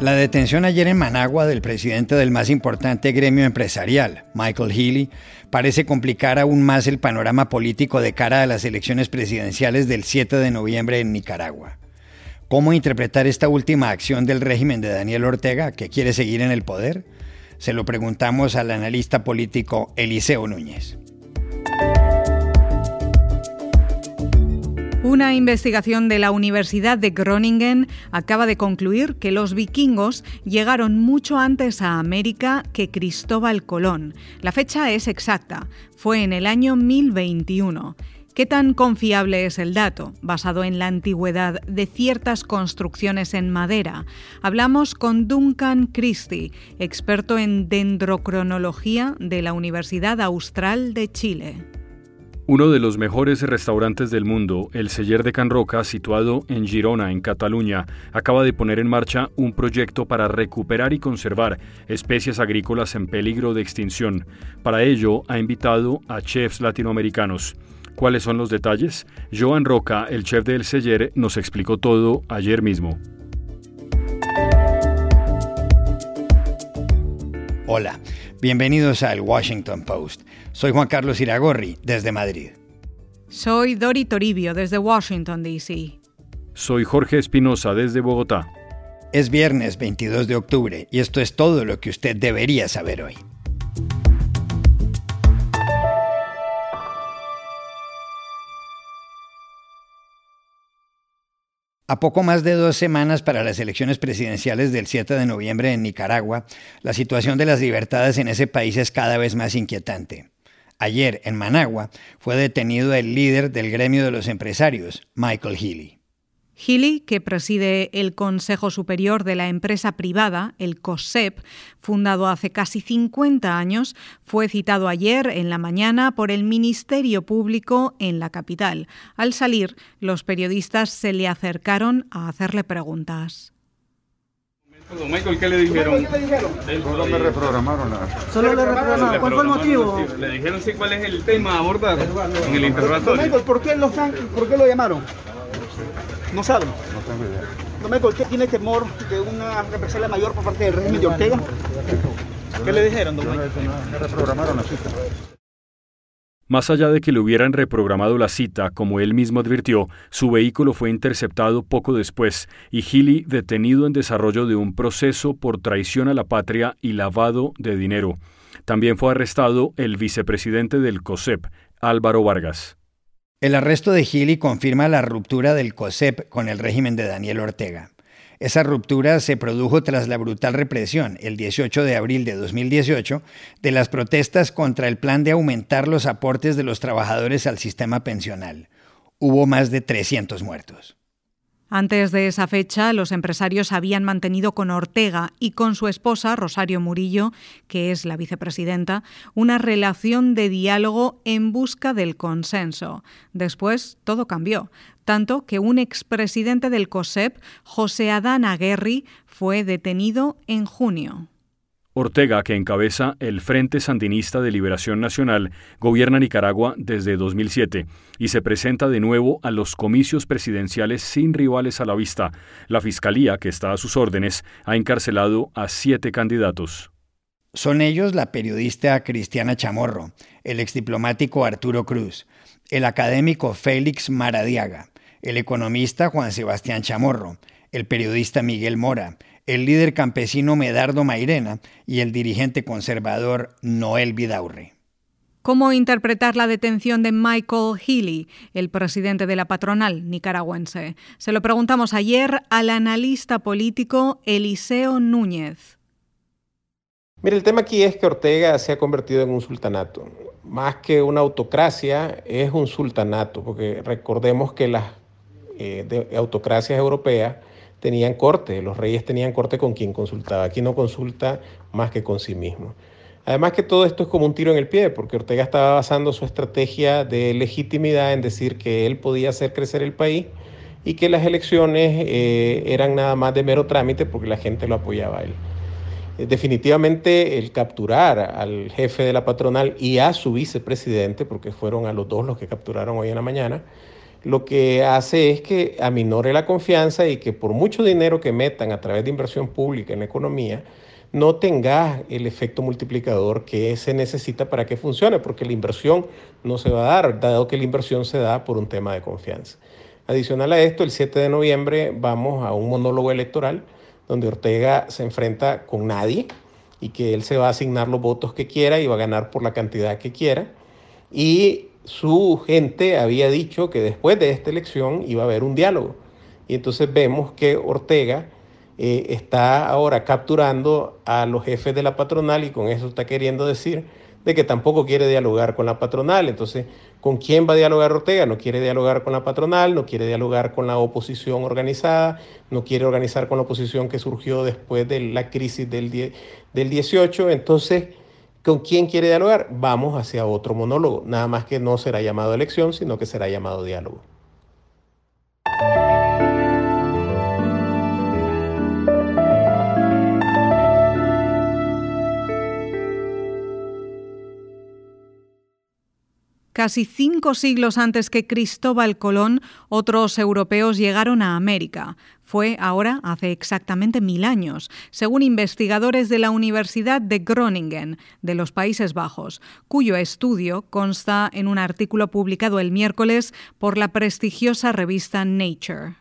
La detención ayer en Managua del presidente del más importante gremio empresarial, Michael Healy, parece complicar aún más el panorama político de cara a las elecciones presidenciales del 7 de noviembre en Nicaragua. ¿Cómo interpretar esta última acción del régimen de Daniel Ortega, que quiere seguir en el poder? Se lo preguntamos al analista político Eliseo Núñez. Una investigación de la Universidad de Groningen acaba de concluir que los vikingos llegaron mucho antes a América que Cristóbal Colón. La fecha es exacta, fue en el año 1021. ¿Qué tan confiable es el dato, basado en la antigüedad de ciertas construcciones en madera? Hablamos con Duncan Christie, experto en dendrocronología de la Universidad Austral de Chile. Uno de los mejores restaurantes del mundo, el Celler de Can Roca, situado en Girona, en Cataluña, acaba de poner en marcha un proyecto para recuperar y conservar especies agrícolas en peligro de extinción. Para ello, ha invitado a chefs latinoamericanos. ¿Cuáles son los detalles? Joan Roca, el chef del Celler, nos explicó todo ayer mismo. Hola, bienvenidos al Washington Post. Soy Juan Carlos Iragorri, desde Madrid. Soy Dori Toribio, desde Washington, D.C. Soy Jorge Espinosa, desde Bogotá. Es viernes 22 de octubre y esto es todo lo que usted debería saber hoy. A poco más de dos semanas para las elecciones presidenciales del 7 de noviembre en Nicaragua, la situación de las libertades en ese país es cada vez más inquietante. Ayer, en Managua, fue detenido el líder del gremio de los empresarios, Michael Healy. Healy, que preside el Consejo Superior de la empresa privada, el COSEP, fundado hace casi 50 años, fue citado ayer en la mañana por el Ministerio Público en la capital. Al salir, los periodistas se le acercaron a hacerle preguntas. Michael, ¿qué le dijeron? Solo me reprogramaron. Solo le reprogramaron. ¿Cuál fue el motivo? Le dijeron sí cuál es el tema a abordar en el interrogatorio. Michael, ¿por qué lo, por qué lo llamaron? ¿No saben? No tengo idea. Michael, ¿qué tiene temor de una represalia mayor por parte del régimen de Ortega? ¿Qué le dijeron, don Michael? Me reprogramaron la cita. Más allá de que le hubieran reprogramado la cita, como él mismo advirtió, su vehículo fue interceptado poco después y Healy detenido en desarrollo de un proceso por traición a la patria y lavado de dinero. También fue arrestado el vicepresidente del COSEP, Álvaro Vargas. El arresto de Healy confirma la ruptura del COSEP con el régimen de Daniel Ortega. Esa ruptura se produjo tras la brutal represión, el 18 de abril de 2018, de las protestas contra el plan de aumentar los aportes de los trabajadores al sistema pensional. Hubo más de 300 muertos. Antes de esa fecha, los empresarios habían mantenido con Ortega y con su esposa, Rosario Murillo, que es la vicepresidenta, una relación de diálogo en busca del consenso. Después, todo cambió, tanto que un expresidente del COSEP, José Adán Aguerri, fue detenido en junio. Ortega, que encabeza el Frente Sandinista de Liberación Nacional, gobierna Nicaragua desde 2007 y se presenta de nuevo a los comicios presidenciales sin rivales a la vista. La Fiscalía, que está a sus órdenes, ha encarcelado a siete candidatos. Son ellos la periodista Cristiana Chamorro, el exdiplomático Arturo Cruz, el académico Félix Maradiaga, el economista Juan Sebastián Chamorro, el periodista Miguel Mora, el líder campesino Medardo Mairena y el dirigente conservador Noel Vidaurre. ¿Cómo interpretar la detención de Michael Healy, el presidente de la patronal nicaragüense? Se lo preguntamos ayer al analista político Eliseo Núñez. Mire, el tema aquí es que Ortega se ha convertido en un sultanato. Más que una autocracia, es un sultanato, porque recordemos que las eh, autocracias europeas tenían corte, los reyes tenían corte con quien consultaba. Aquí no consulta más que con sí mismo. Además que todo esto es como un tiro en el pie, porque Ortega estaba basando su estrategia de legitimidad en decir que él podía hacer crecer el país y que las elecciones eh, eran nada más de mero trámite porque la gente lo apoyaba a él. Eh, definitivamente el capturar al jefe de la patronal y a su vicepresidente, porque fueron a los dos los que capturaron hoy en la mañana, lo que hace es que aminore la confianza y que por mucho dinero que metan a través de inversión pública en la economía, no tenga el efecto multiplicador que se necesita para que funcione, porque la inversión no se va a dar, dado que la inversión se da por un tema de confianza. Adicional a esto, el 7 de noviembre vamos a un monólogo electoral donde Ortega se enfrenta con nadie y que él se va a asignar los votos que quiera y va a ganar por la cantidad que quiera. Y su gente había dicho que después de esta elección iba a haber un diálogo. Y entonces vemos que Ortega eh, está ahora capturando a los jefes de la patronal y con eso está queriendo decir de que tampoco quiere dialogar con la patronal. Entonces, ¿con quién va a dialogar Ortega? No quiere dialogar con la patronal, no quiere dialogar con la oposición organizada, no quiere organizar con la oposición que surgió después de la crisis del, del 18. Entonces, ¿con quién quiere dialogar? Vamos hacia otro monólogo. Nada más que no será llamado elección, sino que será llamado diálogo. Casi cinco siglos antes que Cristóbal Colón, otros europeos llegaron a América. Fue ahora hace exactamente mil años, según investigadores de la Universidad de Groningen, de los Países Bajos, cuyo estudio consta en un artículo publicado el miércoles por la prestigiosa revista Nature.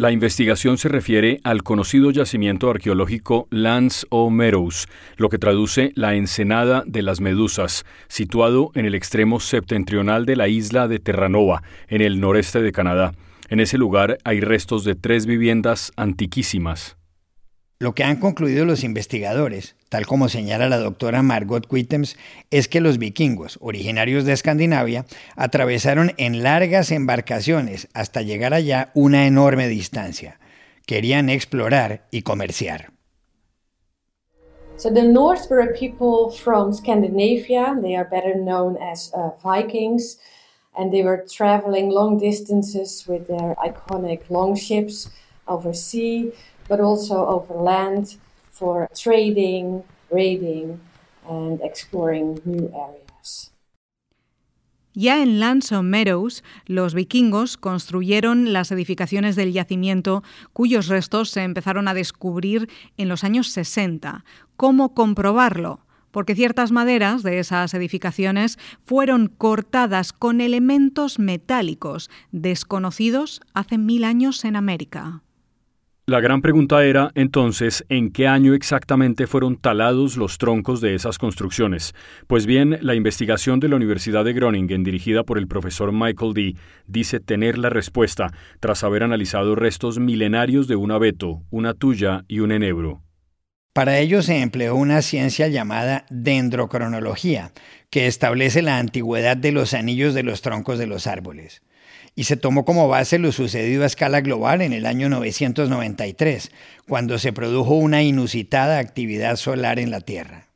La investigación se refiere al conocido yacimiento arqueológico Lance o Meadows, lo que traduce la ensenada de las medusas, situado en el extremo septentrional de la isla de Terranova, en el noreste de Canadá. En ese lugar hay restos de tres viviendas antiquísimas. Lo que han concluido los investigadores, tal como señala la doctora Margot Quittems, es que los vikingos, originarios de Escandinavia, atravesaron en largas embarcaciones hasta llegar allá una enorme distancia. Querían explorar y comerciar. So the Norse were a people from Scandinavia. They are better known as uh, Vikings, and they were traveling long distances with their iconic longships over sea. But also over land for trading, raiding, and exploring new areas. Ya en Lanson Meadows, los vikingos construyeron las edificaciones del yacimiento cuyos restos se empezaron a descubrir en los años 60. ¿Cómo comprobarlo? Porque ciertas maderas de esas edificaciones fueron cortadas con elementos metálicos desconocidos hace mil años en América. La gran pregunta era, entonces, ¿en qué año exactamente fueron talados los troncos de esas construcciones? Pues bien, la investigación de la Universidad de Groningen, dirigida por el profesor Michael D., dice tener la respuesta tras haber analizado restos milenarios de un abeto, una tuya y un enebro. Para ello se empleó una ciencia llamada dendrocronología, que establece la antigüedad de los anillos de los troncos de los árboles y se tomó como base lo sucedido a escala global en el año 993, cuando se produjo una inusitada actividad solar en la Tierra.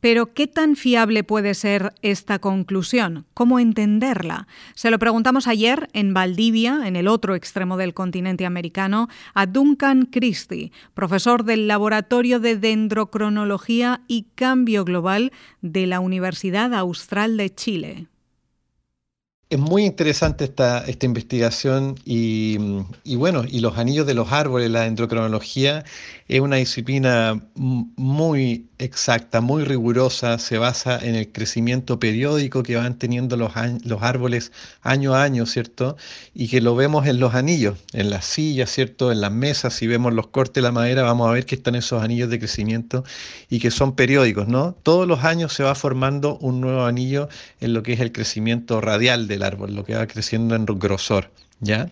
Pero ¿qué tan fiable puede ser esta conclusión? ¿Cómo entenderla? Se lo preguntamos ayer en Valdivia, en el otro extremo del continente americano, a Duncan Christie, profesor del Laboratorio de Dendrocronología y Cambio Global de la Universidad Austral de Chile es muy interesante esta, esta investigación y, y, bueno, y los anillos de los árboles, la dendrocronología, es una disciplina muy exacta, muy rigurosa, se basa en el crecimiento periódico que van teniendo los, los árboles año a año, ¿cierto? Y que lo vemos en los anillos, en las sillas, ¿cierto? En las mesas, si vemos los cortes de la madera, vamos a ver que están esos anillos de crecimiento y que son periódicos, ¿no? Todos los años se va formando un nuevo anillo en lo que es el crecimiento radial del árbol, lo que va creciendo en grosor, ¿ya?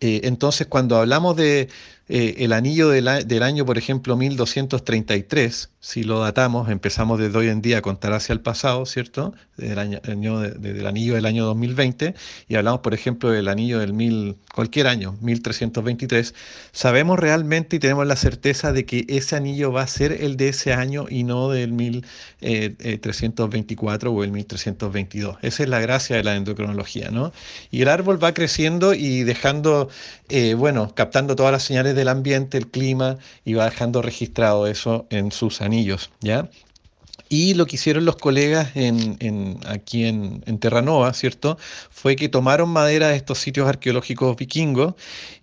Eh, entonces, cuando hablamos de eh, el anillo del, año, por ejemplo, 1233, si lo datamos, empezamos desde hoy en día a contar hacia el pasado, ¿cierto? Desde el año, del anillo del año 2020, y hablamos, por ejemplo, del anillo del mil, cualquier año, 1323, sabemos realmente y tenemos la certeza de que ese anillo va a ser el de ese año y no del 1324 o el 1322. Esa es la gracia de la endocronología, ¿no? Y el árbol va creciendo y dejando, eh, bueno, captando todas las señales del ambiente, el clima, y va dejando registrado eso en sus anillos, ¿ya? Y lo que hicieron los colegas en, aquí en, Terranova, ¿cierto? Fue que tomaron madera de estos sitios arqueológicos vikingos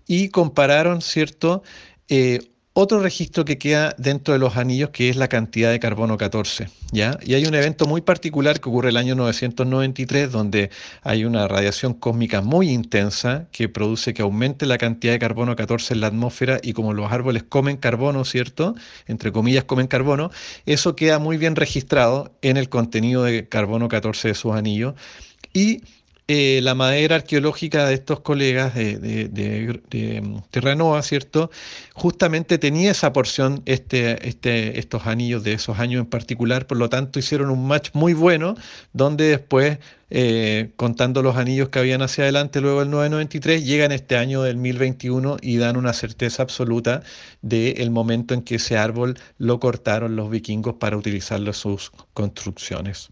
y compararon, ¿cierto? Eh, otro registro que queda dentro de los anillos que es la cantidad de carbono 14, ¿ya? Y hay un evento muy particular que ocurre el año 993 donde hay una radiación cósmica muy intensa que produce que aumente la cantidad de carbono 14 en la atmósfera y como los árboles comen carbono, ¿cierto? Entre comillas comen carbono, eso queda muy bien registrado en el contenido de carbono 14 de sus anillos y eh, la madera arqueológica de estos colegas de, de, mm, Terranova, ¿cierto? Justamente tenía esa porción, este, este, estos anillos de esos años en particular, por lo tanto hicieron un match muy bueno, donde después, eh, contando los anillos que habían hacia adelante luego del 993, llegan este año del 1021 y dan una certeza absoluta del momento en que ese árbol lo cortaron los vikingos para utilizarlo en sus construcciones.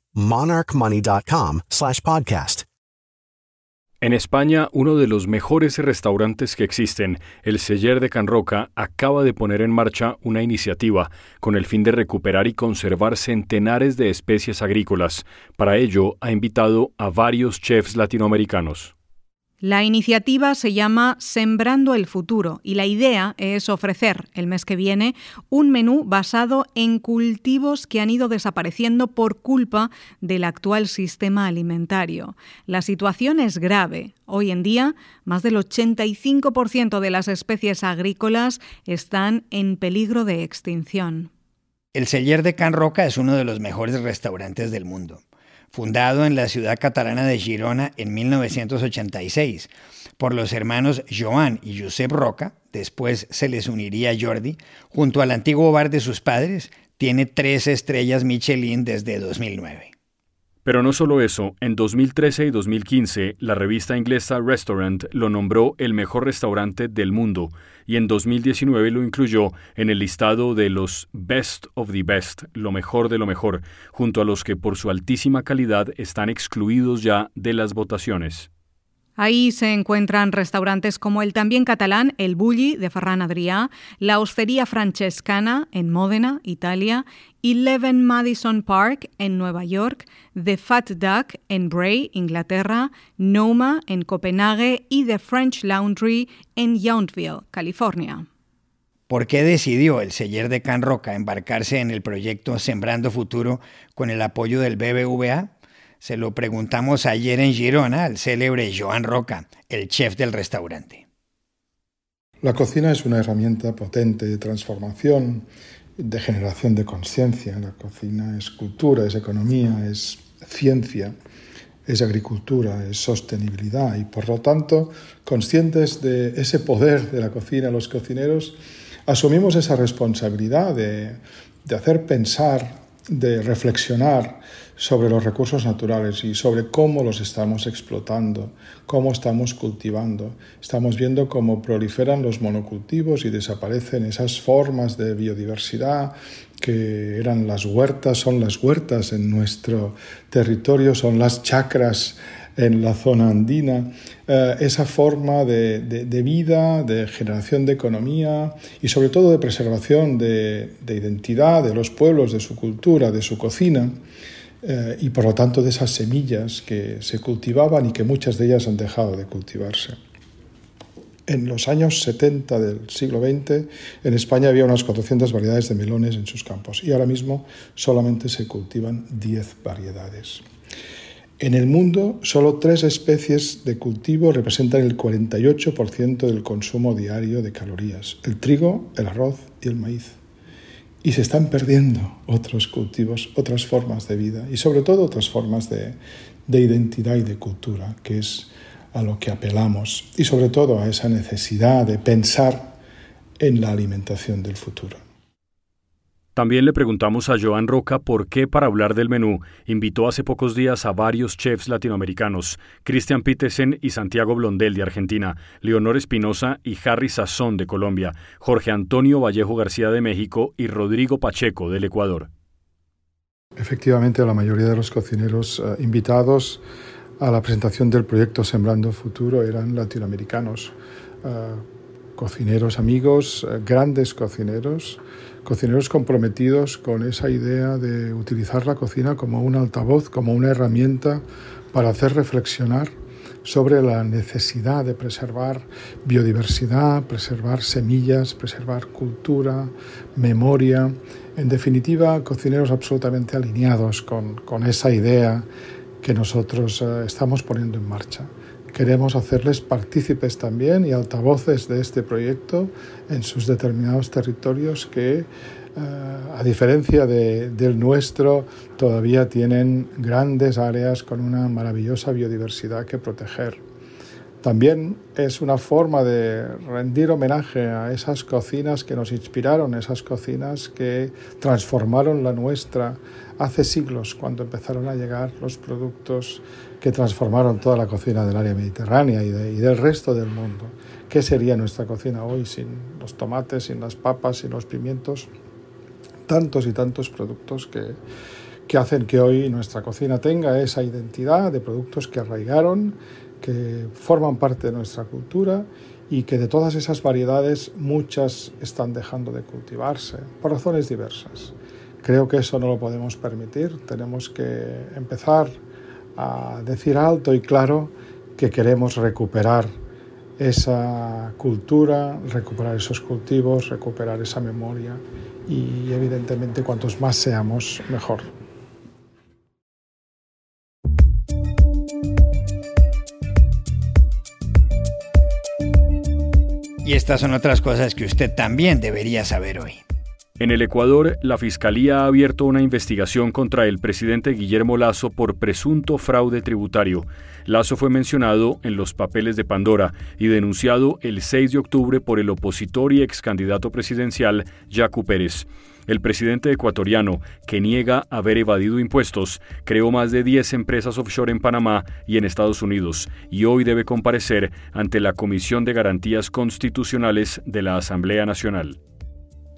monarchmoney.com podcast. En España, uno de los mejores restaurantes que existen, el Seller de Can Roca, acaba de poner en marcha una iniciativa con el fin de recuperar y conservar centenares de especies agrícolas. Para ello, ha invitado a varios chefs latinoamericanos. La iniciativa se llama Sembrando el Futuro y la idea es ofrecer el mes que viene un menú basado en cultivos que han ido desapareciendo por culpa del actual sistema alimentario. La situación es grave. Hoy en día, más del 85% de las especies agrícolas están en peligro de extinción. El Celler de Can Roca es uno de los mejores restaurantes del mundo fundado en la ciudad catalana de Girona en 1986 por los hermanos Joan y Josep Roca, después se les uniría Jordi, junto al antiguo bar de sus padres, tiene tres estrellas Michelin desde 2009. Pero no solo eso, en 2013 y 2015 la revista inglesa Restaurant lo nombró el mejor restaurante del mundo y en 2019 lo incluyó en el listado de los Best of the Best, lo mejor de lo mejor, junto a los que por su altísima calidad están excluidos ya de las votaciones. Ahí se encuentran restaurantes como el también catalán El Bulli de Ferran Adrià, la Hostería Francescana en Módena, Italia, Eleven Madison Park en Nueva York, The Fat Duck en Bray, Inglaterra, Noma en Copenhague y The French Laundry en Yountville, California. ¿Por qué decidió el seller de Can Roca embarcarse en el proyecto Sembrando Futuro con el apoyo del BBVA? Se lo preguntamos ayer en Girona al célebre Joan Roca, el chef del restaurante. La cocina es una herramienta potente de transformación, de generación de conciencia. La cocina es cultura, es economía, es ciencia, es agricultura, es sostenibilidad y por lo tanto, conscientes de ese poder de la cocina, los cocineros, asumimos esa responsabilidad de, de hacer pensar, de reflexionar sobre los recursos naturales y sobre cómo los estamos explotando, cómo estamos cultivando. Estamos viendo cómo proliferan los monocultivos y desaparecen esas formas de biodiversidad que eran las huertas, son las huertas en nuestro territorio, son las chacras en la zona andina, eh, esa forma de, vida, de generación de economía y sobre todo de preservación de identidad de los pueblos, de su cultura, de su cocina eh, y por lo tanto de esas semillas que se cultivaban y que muchas de ellas han dejado de cultivarse. En los años 70 del siglo XX, en España había unas 400 variedades de melones en sus campos y ahora mismo solamente se cultivan 10 variedades. En el mundo, solo tres especies de cultivo representan el 48% del consumo diario de calorías, el trigo, el arroz y el maíz. Y se están perdiendo otros cultivos, otras formas de vida y sobre todo otras formas de, de identidad y de cultura, que es a lo que apelamos y sobre todo a esa necesidad de pensar en la alimentación del futuro. También le preguntamos a Joan Roca por qué para hablar del menú invitó hace pocos días a varios chefs latinoamericanos, Christian Petersen y Santiago Blondel de Argentina, Leonor Espinosa y Harry Sazón de Colombia, Jorge Antonio Vallejo García de México y Rodrigo Pacheco del Ecuador. Efectivamente, la mayoría de los cocineros eh, invitados a la presentación del proyecto Sembrando Futuro eran latinoamericanos, eh, cocineros amigos, eh, grandes cocineros, cocineros comprometidos con esa idea de utilizar la cocina como un altavoz, como una herramienta para hacer reflexionar sobre la necesidad de preservar biodiversidad, preservar semillas, preservar cultura, memoria, en definitiva, cocineros absolutamente alineados con, con esa idea que nosotros eh, estamos poniendo en marcha. Queremos hacerles partícipes también y altavoces de este proyecto en sus determinados territorios que, eh, a diferencia de, del nuestro, todavía tienen grandes áreas con una maravillosa biodiversidad que proteger. También es una forma de rendir homenaje a esas cocinas que nos inspiraron, esas cocinas que transformaron la nuestra hace siglos, cuando empezaron a llegar los productos que transformaron toda la cocina del área mediterránea y, del resto del mundo. ¿Qué sería nuestra cocina hoy sin los tomates, sin las papas, sin los pimientos? Tantos y tantos productos que, que hacen que hoy nuestra cocina tenga esa identidad de productos que arraigaron que forman parte de nuestra cultura y que de todas esas variedades muchas están dejando de cultivarse por razones diversas. Creo que eso no lo podemos permitir, tenemos que empezar a decir alto y claro que queremos recuperar esa cultura, recuperar esos cultivos, recuperar esa memoria y evidentemente cuantos más seamos, mejor. Y estas son otras cosas que usted también debería saber hoy. En el Ecuador, la Fiscalía ha abierto una investigación contra el presidente Guillermo Lazo por presunto fraude tributario. Lazo fue mencionado en los papeles de Pandora y denunciado el 6 de octubre por el opositor y ex candidato presidencial Jaco Pérez. El presidente ecuatoriano, que niega haber evadido impuestos, creó más de 10 empresas offshore en Panamá y en Estados Unidos y hoy debe comparecer ante la Comisión de Garantías Constitucionales de la Asamblea Nacional.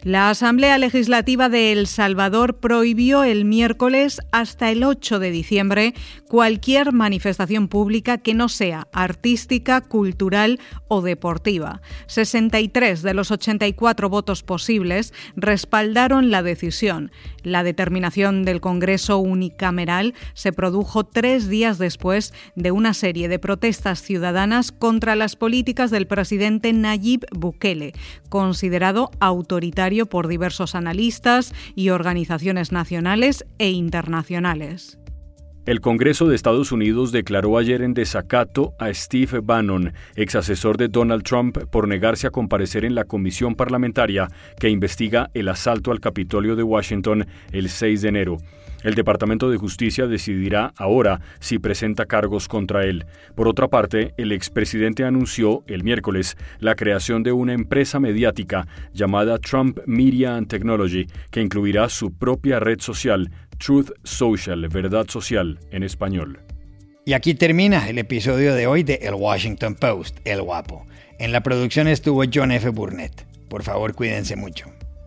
La Asamblea Legislativa de El Salvador prohibió el miércoles hasta el 8 de diciembre cualquier manifestación pública que no sea artística, cultural o deportiva. 63 de los 84 votos posibles respaldaron la decisión. La determinación del Congreso unicameral se produjo tres días después de una serie de protestas ciudadanas contra las políticas del presidente Nayib Bukele, considerado autoritario por diversos analistas y organizaciones nacionales e internacionales. El Congreso de Estados Unidos declaró ayer en desacato a Steve Bannon, ex asesor de Donald Trump, por negarse a comparecer en la comisión parlamentaria que investiga el asalto al Capitolio de Washington el 6 de enero. El Departamento de Justicia decidirá ahora si presenta cargos contra él. Por otra parte, el expresidente anunció el miércoles la creación de una empresa mediática llamada Trump Media and Technology, que incluirá su propia red social, Truth Social, Verdad Social, en español. Y aquí termina el episodio de hoy de El Washington Post, El Guapo. En la producción estuvo John F. Burnett. Por favor, cuídense mucho